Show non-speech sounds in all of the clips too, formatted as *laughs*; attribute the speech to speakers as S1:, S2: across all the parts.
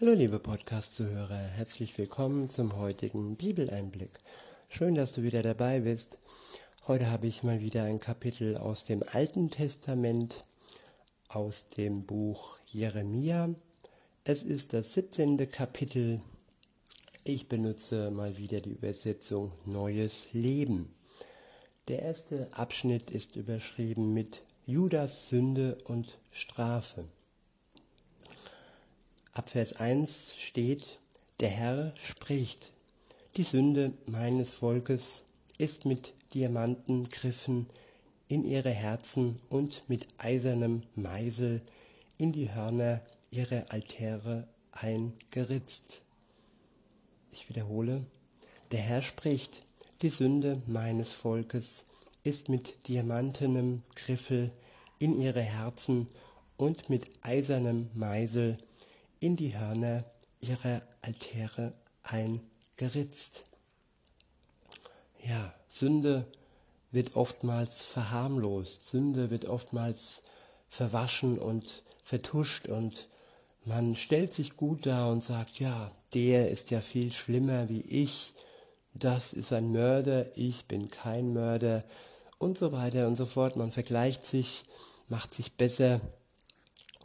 S1: Hallo liebe Podcast-Zuhörer, herzlich willkommen zum heutigen Bibeleinblick. Schön, dass du wieder dabei bist. Heute habe ich mal wieder ein Kapitel aus dem Alten Testament, aus dem Buch Jeremia. Es ist das 17. Kapitel. Ich benutze mal wieder die Übersetzung Neues Leben. Der erste Abschnitt ist überschrieben mit Judas Sünde und Strafe. Ab Vers 1 steht, der Herr spricht, die Sünde meines Volkes ist mit Diamantengriffen in ihre Herzen und mit eisernem Meisel in die Hörner ihrer Altäre eingeritzt. Ich wiederhole, der Herr spricht, die Sünde meines Volkes ist mit diamantenem Griffel in ihre Herzen und mit eisernem Meisel in die Hörner ihrer Altäre eingeritzt. Ja, Sünde wird oftmals verharmlost, Sünde wird oftmals verwaschen und vertuscht und man stellt sich gut dar und sagt, ja, der ist ja viel schlimmer wie ich, das ist ein Mörder, ich bin kein Mörder und so weiter und so fort. Man vergleicht sich, macht sich besser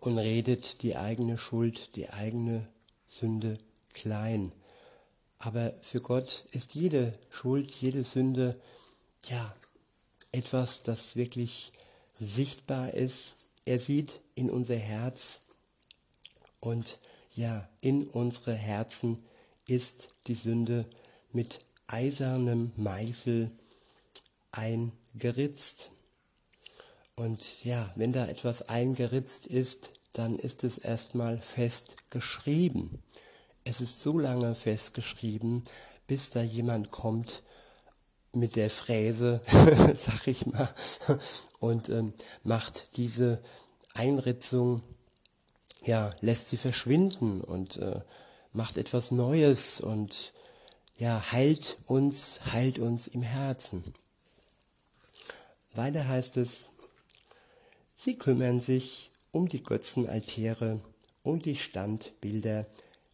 S1: und redet die eigene Schuld, die eigene Sünde klein. Aber für Gott ist jede Schuld, jede Sünde, ja, etwas, das wirklich sichtbar ist. Er sieht in unser Herz und ja, in unsere Herzen ist die Sünde mit eisernem Meißel eingeritzt. Und ja, wenn da etwas eingeritzt ist, dann ist es erstmal festgeschrieben. Es ist so lange festgeschrieben, bis da jemand kommt mit der Fräse, *laughs* sag ich mal, und ähm, macht diese Einritzung, ja, lässt sie verschwinden und äh, macht etwas Neues und ja, heilt uns, heilt uns im Herzen. Weiter heißt es, Sie kümmern sich um die Götzenaltäre und die Standbilder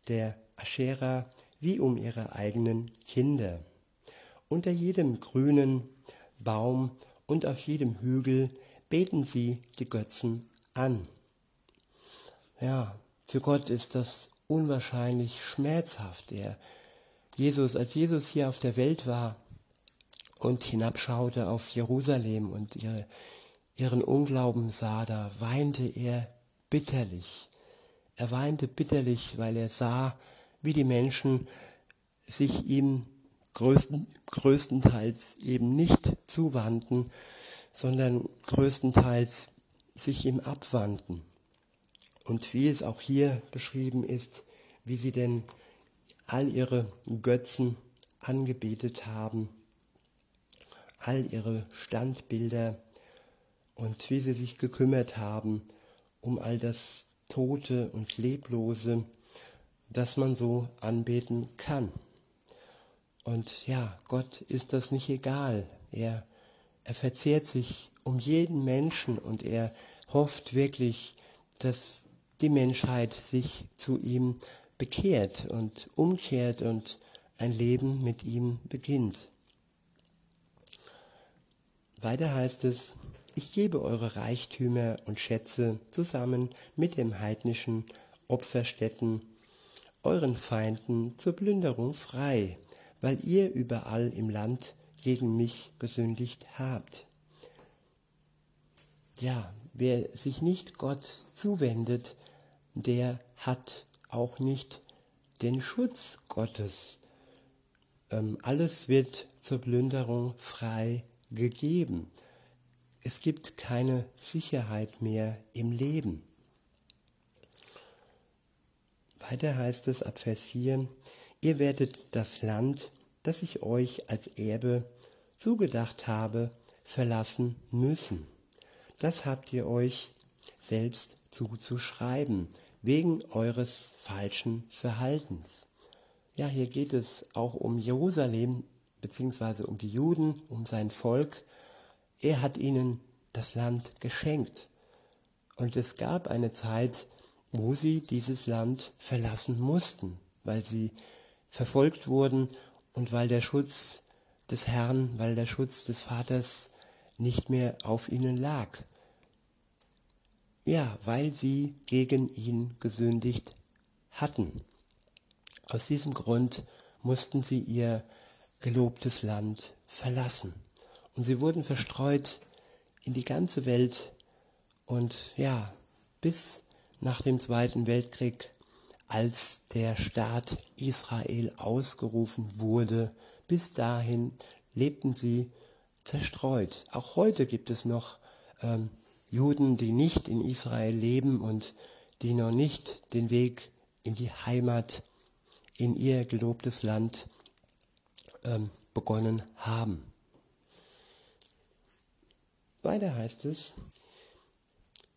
S1: der Aschera wie um ihre eigenen Kinder. Unter jedem grünen Baum und auf jedem Hügel beten sie die Götzen an. Ja, für Gott ist das unwahrscheinlich schmerzhaft. Er, Jesus, als Jesus hier auf der Welt war und hinabschaute auf Jerusalem und ihre ihren Unglauben sah, da weinte er bitterlich. Er weinte bitterlich, weil er sah, wie die Menschen sich ihm größten, größtenteils eben nicht zuwandten, sondern größtenteils sich ihm abwandten. Und wie es auch hier beschrieben ist, wie sie denn all ihre Götzen angebetet haben, all ihre Standbilder und wie sie sich gekümmert haben um all das Tote und Leblose, das man so anbeten kann. Und ja, Gott ist das nicht egal. Er, er verzehrt sich um jeden Menschen und er hofft wirklich, dass die Menschheit sich zu ihm bekehrt und umkehrt und ein Leben mit ihm beginnt. Weiter heißt es, ich gebe eure Reichtümer und Schätze zusammen mit den heidnischen Opferstätten euren Feinden zur Plünderung frei, weil ihr überall im Land gegen mich gesündigt habt. Ja, wer sich nicht Gott zuwendet, der hat auch nicht den Schutz Gottes. Ähm, alles wird zur Plünderung frei gegeben. Es gibt keine Sicherheit mehr im Leben. Weiter heißt es ab Vers 4, ihr werdet das Land, das ich euch als Erbe zugedacht habe, verlassen müssen. Das habt ihr euch selbst zuzuschreiben, wegen eures falschen Verhaltens. Ja, hier geht es auch um Jerusalem, beziehungsweise um die Juden, um sein Volk, er hat ihnen das Land geschenkt. Und es gab eine Zeit, wo sie dieses Land verlassen mussten, weil sie verfolgt wurden und weil der Schutz des Herrn, weil der Schutz des Vaters nicht mehr auf ihnen lag. Ja, weil sie gegen ihn gesündigt hatten. Aus diesem Grund mussten sie ihr gelobtes Land verlassen. Und sie wurden verstreut in die ganze Welt und ja, bis nach dem Zweiten Weltkrieg, als der Staat Israel ausgerufen wurde, bis dahin lebten sie zerstreut. Auch heute gibt es noch ähm, Juden, die nicht in Israel leben und die noch nicht den Weg in die Heimat, in ihr gelobtes Land ähm, begonnen haben. Weiter heißt es,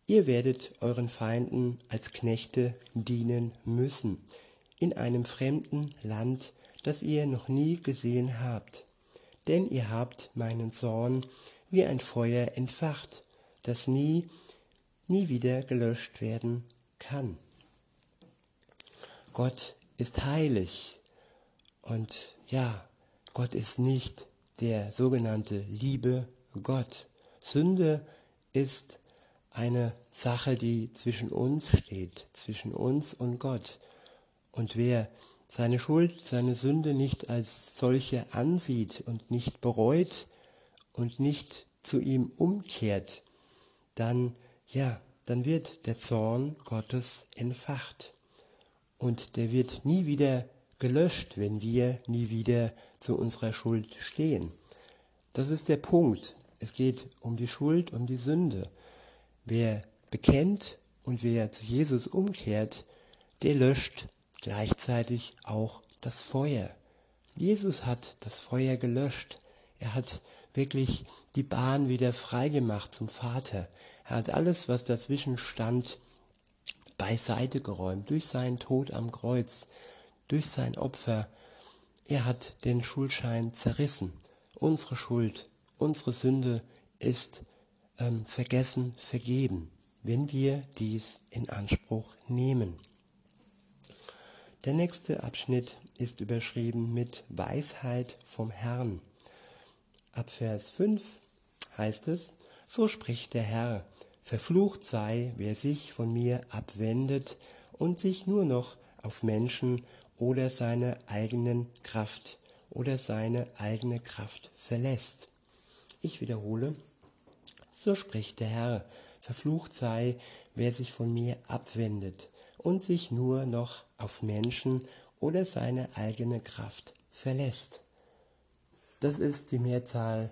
S1: ihr werdet euren Feinden als Knechte dienen müssen, in einem fremden Land, das ihr noch nie gesehen habt. Denn ihr habt meinen Zorn wie ein Feuer entfacht, das nie, nie wieder gelöscht werden kann. Gott ist heilig und ja, Gott ist nicht der sogenannte liebe Gott. Sünde ist eine Sache, die zwischen uns steht, zwischen uns und Gott. Und wer seine Schuld, seine Sünde nicht als solche ansieht und nicht bereut und nicht zu ihm umkehrt, dann, ja, dann wird der Zorn Gottes entfacht. Und der wird nie wieder gelöscht, wenn wir nie wieder zu unserer Schuld stehen. Das ist der Punkt. Es geht um die Schuld, um die Sünde. Wer bekennt und wer zu Jesus umkehrt, der löscht gleichzeitig auch das Feuer. Jesus hat das Feuer gelöscht. Er hat wirklich die Bahn wieder freigemacht zum Vater. Er hat alles, was dazwischen stand, beiseite geräumt durch seinen Tod am Kreuz, durch sein Opfer. Er hat den Schuldschein zerrissen. Unsere Schuld unsere Sünde ist ähm, vergessen, vergeben, wenn wir dies in Anspruch nehmen. Der nächste Abschnitt ist überschrieben mit Weisheit vom Herrn. Ab Vers 5 heißt es, so spricht der Herr, verflucht sei, wer sich von mir abwendet und sich nur noch auf Menschen oder seine eigenen Kraft oder seine eigene Kraft verlässt. Ich wiederhole, so spricht der Herr, verflucht sei, wer sich von mir abwendet und sich nur noch auf Menschen oder seine eigene Kraft verlässt. Das ist die Mehrzahl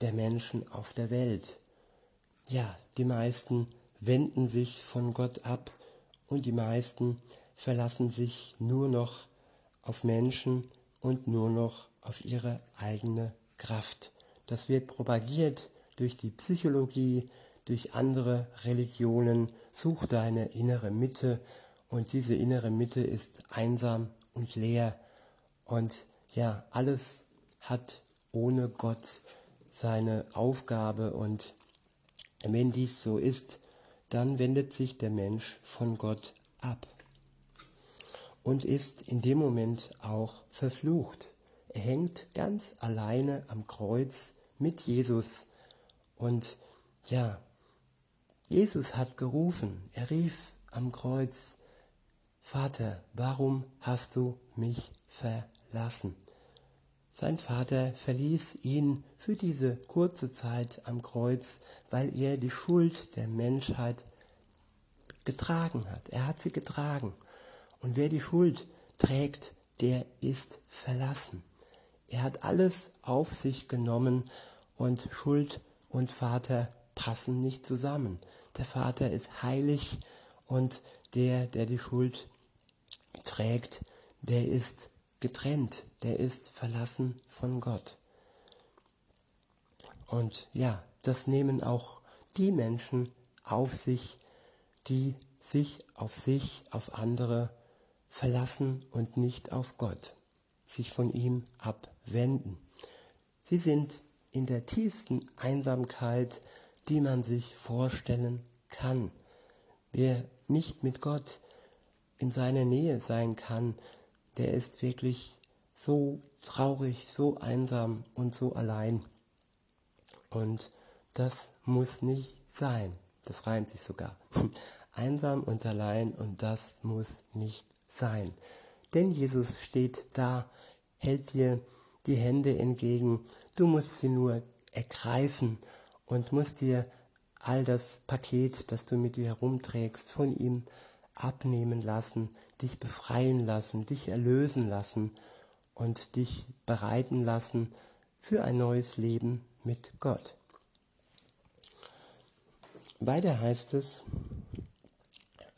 S1: der Menschen auf der Welt. Ja, die meisten wenden sich von Gott ab und die meisten verlassen sich nur noch auf Menschen und nur noch auf ihre eigene Kraft. Das wird propagiert durch die Psychologie, durch andere Religionen. Such deine innere Mitte und diese innere Mitte ist einsam und leer. Und ja, alles hat ohne Gott seine Aufgabe und wenn dies so ist, dann wendet sich der Mensch von Gott ab und ist in dem Moment auch verflucht. Hängt ganz alleine am Kreuz mit Jesus. Und ja, Jesus hat gerufen. Er rief am Kreuz, Vater, warum hast du mich verlassen? Sein Vater verließ ihn für diese kurze Zeit am Kreuz, weil er die Schuld der Menschheit getragen hat. Er hat sie getragen. Und wer die Schuld trägt, der ist verlassen. Er hat alles auf sich genommen und Schuld und Vater passen nicht zusammen. Der Vater ist heilig und der, der die Schuld trägt, der ist getrennt, der ist verlassen von Gott. Und ja, das nehmen auch die Menschen auf sich, die sich auf sich, auf andere verlassen und nicht auf Gott sich von ihm abwenden. Sie sind in der tiefsten Einsamkeit, die man sich vorstellen kann. Wir nicht mit Gott in seiner Nähe sein kann, der ist wirklich so traurig, so einsam und so allein. Und das muss nicht sein. Das reimt sich sogar. *laughs* Einsam und allein und das muss nicht sein. Denn Jesus steht da, hält dir die Hände entgegen. Du musst sie nur ergreifen und musst dir all das Paket, das du mit dir herumträgst, von ihm abnehmen lassen, dich befreien lassen, dich erlösen lassen und dich bereiten lassen für ein neues Leben mit Gott. Weiter heißt es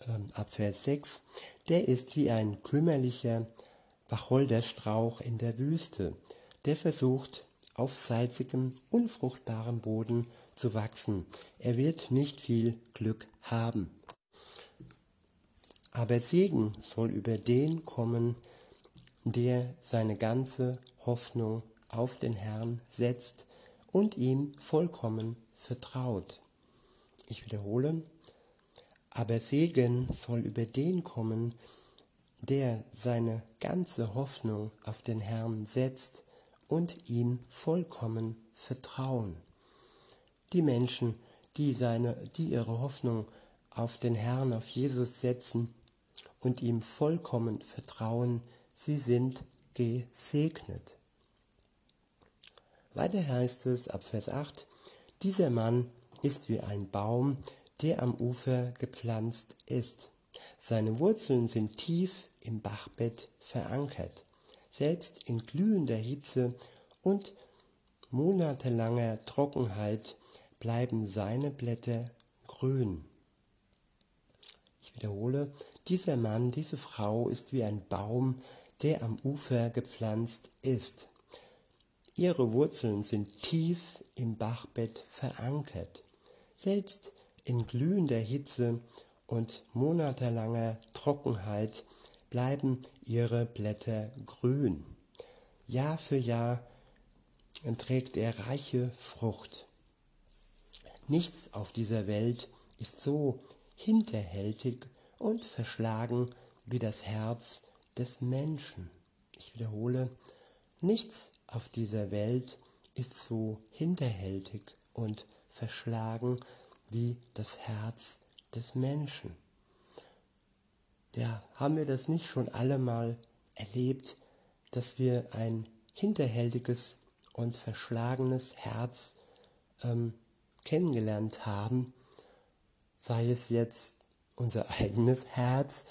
S1: ähm, ab Vers 6, der ist wie ein kümmerlicher Wacholderstrauch in der Wüste, der versucht, auf salzigem, unfruchtbarem Boden zu wachsen. Er wird nicht viel Glück haben. Aber Segen soll über den kommen, der seine ganze Hoffnung auf den Herrn setzt und ihm vollkommen vertraut. Ich wiederhole, aber Segen soll über den kommen, der seine ganze Hoffnung auf den Herrn setzt und ihm vollkommen vertrauen. Die Menschen, die, seine, die ihre Hoffnung auf den Herrn, auf Jesus setzen und ihm vollkommen vertrauen, sie sind gesegnet. Weiter heißt es ab Vers 8, dieser Mann ist wie ein Baum, der am Ufer gepflanzt ist. Seine Wurzeln sind tief im Bachbett verankert. Selbst in glühender Hitze und monatelanger Trockenheit bleiben seine Blätter grün. Ich wiederhole, dieser Mann, diese Frau ist wie ein Baum, der am Ufer gepflanzt ist. Ihre Wurzeln sind tief im Bachbett verankert. Selbst in glühender Hitze und monatelanger Trockenheit bleiben ihre Blätter grün. Jahr für Jahr trägt er reiche Frucht. Nichts auf dieser Welt ist so hinterhältig und verschlagen wie das Herz des Menschen. Ich wiederhole, nichts auf dieser Welt ist so hinterhältig und verschlagen wie das Herz des Menschen. Ja, haben wir das nicht schon alle mal erlebt, dass wir ein hinterhältiges und verschlagenes Herz ähm, kennengelernt haben, sei es jetzt unser *laughs* eigenes Herz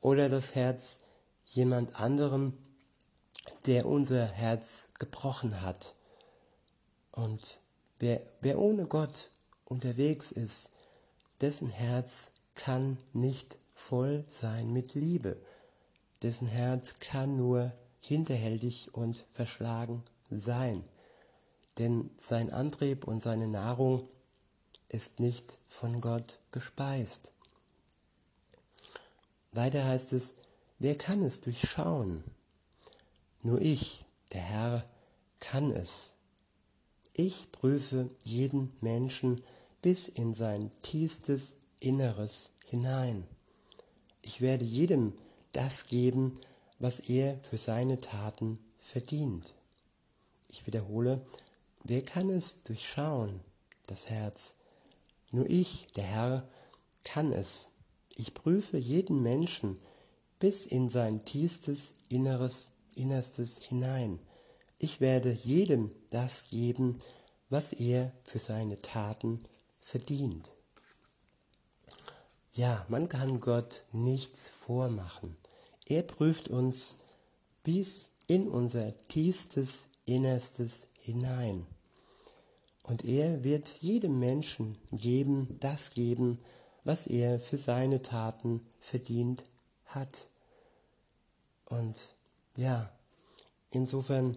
S1: oder das Herz jemand anderem, der unser Herz gebrochen hat. Und wer, wer ohne Gott unterwegs ist, dessen Herz kann nicht voll sein mit Liebe. Dessen Herz kann nur hinterhältig und verschlagen sein. Denn sein Antrieb und seine Nahrung ist nicht von Gott gespeist. Weiter heißt es, wer kann es durchschauen? Nur ich, der Herr, kann es. Ich prüfe jeden Menschen bis in sein tiefstes Inneres hinein. Ich werde jedem das geben, was er für seine Taten verdient. Ich wiederhole, wer kann es durchschauen, das Herz? Nur ich, der Herr, kann es. Ich prüfe jeden Menschen bis in sein tiefstes Inneres, Innerstes hinein. Ich werde jedem das geben, was er für seine Taten verdient. Ja, man kann Gott nichts vormachen. Er prüft uns bis in unser tiefstes Innerstes hinein. Und er wird jedem Menschen geben, das geben, was er für seine Taten verdient hat. Und ja, insofern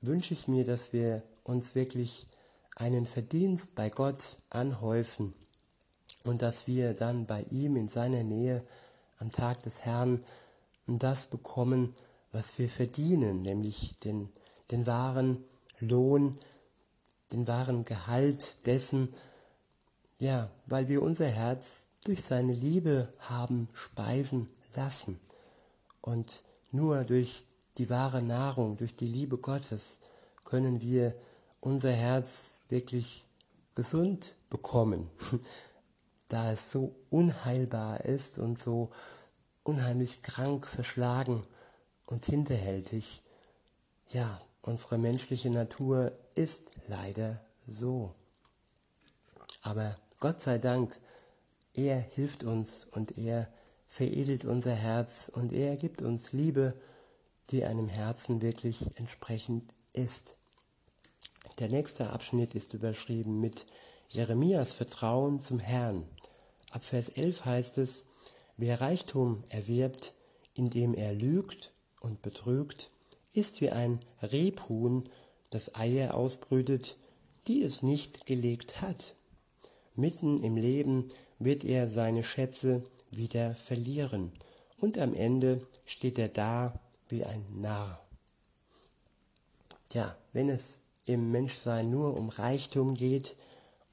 S1: wünsche ich mir, dass wir uns wirklich einen Verdienst bei Gott anhäufen und dass wir dann bei ihm in seiner Nähe am Tag des Herrn das bekommen, was wir verdienen, nämlich den, den wahren Lohn, den wahren Gehalt dessen, ja, weil wir unser Herz durch seine Liebe haben speisen lassen. Und nur durch die wahre Nahrung, durch die Liebe Gottes können wir unser Herz wirklich gesund bekommen, *laughs* da es so unheilbar ist und so unheimlich krank, verschlagen und hinterhältig. Ja, unsere menschliche Natur ist leider so. Aber Gott sei Dank, er hilft uns und er veredelt unser Herz und er gibt uns Liebe, die einem Herzen wirklich entsprechend ist. Der nächste Abschnitt ist überschrieben mit Jeremias Vertrauen zum Herrn. Ab Vers 11 heißt es, wer Reichtum erwirbt, indem er lügt und betrügt, ist wie ein Rebhuhn, das Eier ausbrütet, die es nicht gelegt hat. Mitten im Leben wird er seine Schätze wieder verlieren und am Ende steht er da wie ein Narr. Tja, wenn es im Menschsein nur um Reichtum geht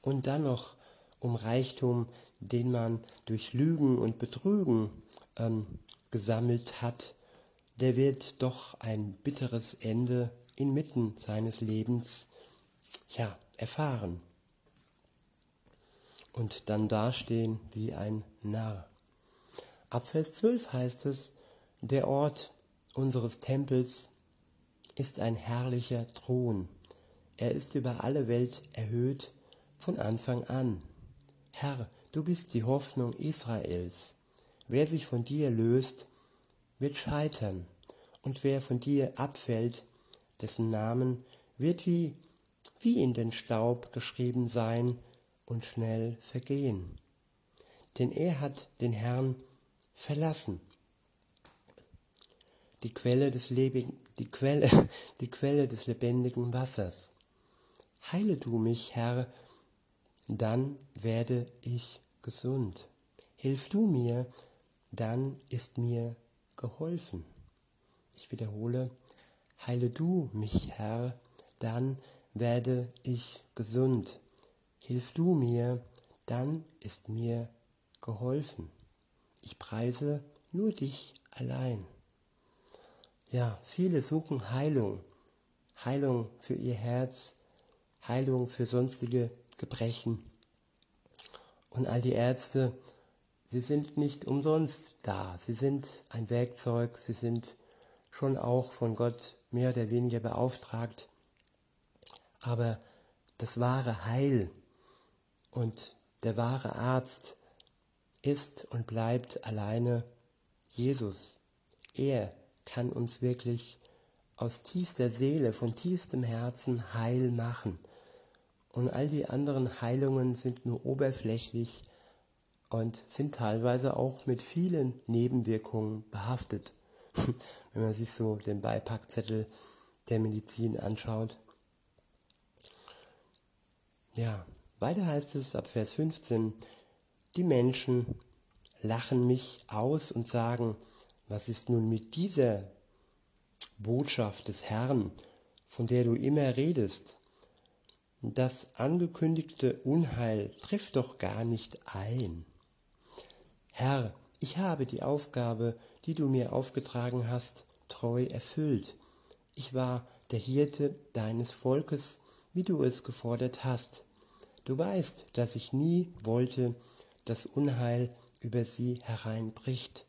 S1: und dann noch um Reichtum, den man durch Lügen und Betrügen ähm, gesammelt hat, der wird doch ein bitteres Ende inmitten seines Lebens ja, erfahren und dann dastehen wie ein Narr. Ab Vers 12 heißt es, der Ort unseres Tempels ist ein herrlicher Thron. Er ist über alle Welt erhöht von Anfang an. Herr, du bist die Hoffnung Israels. Wer sich von dir löst, wird scheitern, und wer von dir abfällt, dessen Namen wird wie, wie in den Staub geschrieben sein und schnell vergehen. Denn er hat den Herrn verlassen. Die Quelle des, Lebing, die Quelle, *laughs* die Quelle des lebendigen Wassers. Heile du mich, Herr, dann werde ich gesund. Hilf du mir, dann ist mir geholfen. Ich wiederhole, heile du mich, Herr, dann werde ich gesund. Hilf du mir, dann ist mir geholfen. Ich preise nur dich allein. Ja, viele suchen Heilung. Heilung für ihr Herz, Heilung für sonstige Gebrechen. Und all die Ärzte, sie sind nicht umsonst da. Sie sind ein Werkzeug, sie sind schon auch von Gott mehr oder weniger beauftragt. Aber das wahre Heil, und der wahre Arzt ist und bleibt alleine Jesus. Er kann uns wirklich aus tiefster Seele, von tiefstem Herzen heil machen. Und all die anderen Heilungen sind nur oberflächlich und sind teilweise auch mit vielen Nebenwirkungen behaftet, *laughs* wenn man sich so den Beipackzettel der Medizin anschaut. Ja, weiter heißt es ab Vers 15, die Menschen lachen mich aus und sagen, was ist nun mit dieser Botschaft des Herrn, von der du immer redest? Das angekündigte Unheil trifft doch gar nicht ein. Herr, ich habe die Aufgabe, die du mir aufgetragen hast, treu erfüllt. Ich war der Hirte deines Volkes, wie du es gefordert hast. Du weißt, dass ich nie wollte, dass Unheil über sie hereinbricht.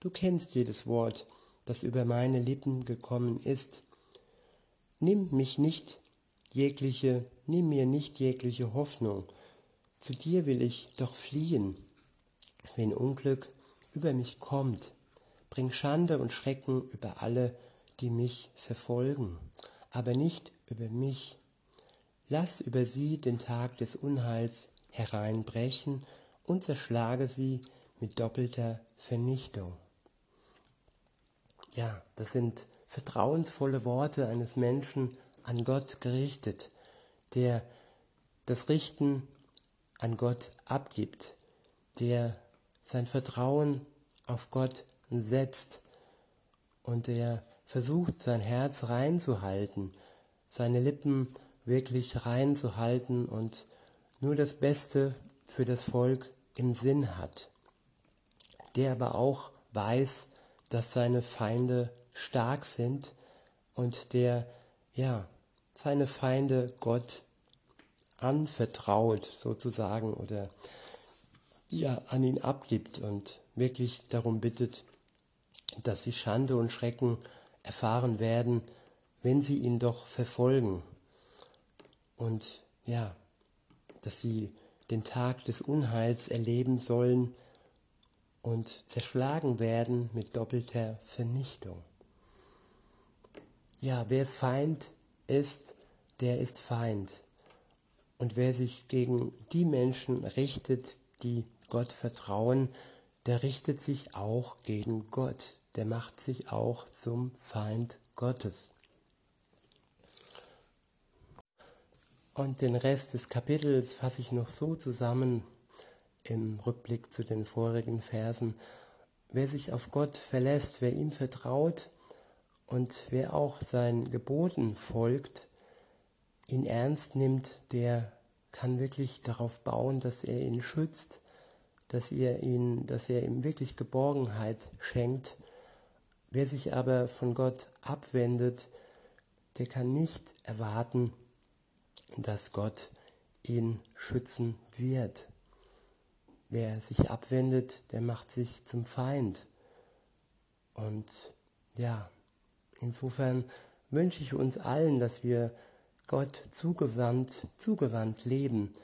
S1: Du kennst jedes Wort, das über meine Lippen gekommen ist. Nimm mich nicht jegliche, nimm mir nicht jegliche Hoffnung. Zu dir will ich doch fliehen. Wenn Unglück über mich kommt, bring Schande und Schrecken über alle, die mich verfolgen, aber nicht über mich. Lass über sie den Tag des Unheils hereinbrechen und zerschlage sie mit doppelter Vernichtung. Ja, das sind vertrauensvolle Worte eines Menschen an Gott gerichtet, der das Richten an Gott abgibt, der sein Vertrauen auf Gott setzt und der versucht, sein Herz reinzuhalten, seine Lippen wirklich reinzuhalten und nur das Beste für das Volk im Sinn hat, der aber auch weiß, dass seine Feinde stark sind und der ja seine Feinde Gott anvertraut sozusagen oder ja an ihn abgibt und wirklich darum bittet, dass sie Schande und Schrecken erfahren werden, wenn sie ihn doch verfolgen. Und ja, dass sie den Tag des Unheils erleben sollen und zerschlagen werden mit doppelter Vernichtung. Ja, wer Feind ist, der ist Feind. Und wer sich gegen die Menschen richtet, die Gott vertrauen, der richtet sich auch gegen Gott. Der macht sich auch zum Feind Gottes. Und den Rest des Kapitels fasse ich noch so zusammen im Rückblick zu den vorigen Versen. Wer sich auf Gott verlässt, wer ihm vertraut und wer auch seinen Geboten folgt, ihn ernst nimmt, der kann wirklich darauf bauen, dass er ihn schützt, dass er ihn, dass er ihm wirklich Geborgenheit schenkt. Wer sich aber von Gott abwendet, der kann nicht erwarten, dass Gott ihn schützen wird. Wer sich abwendet, der macht sich zum Feind. Und ja, insofern wünsche ich uns allen, dass wir Gott zugewandt, zugewandt leben,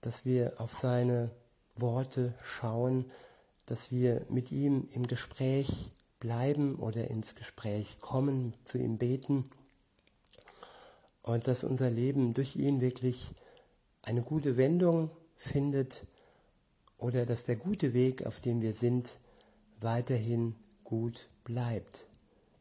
S1: dass wir auf seine Worte schauen, dass wir mit ihm im Gespräch bleiben oder ins Gespräch kommen, zu ihm beten und dass unser Leben durch ihn wirklich eine gute Wendung findet oder dass der gute Weg, auf dem wir sind, weiterhin gut bleibt.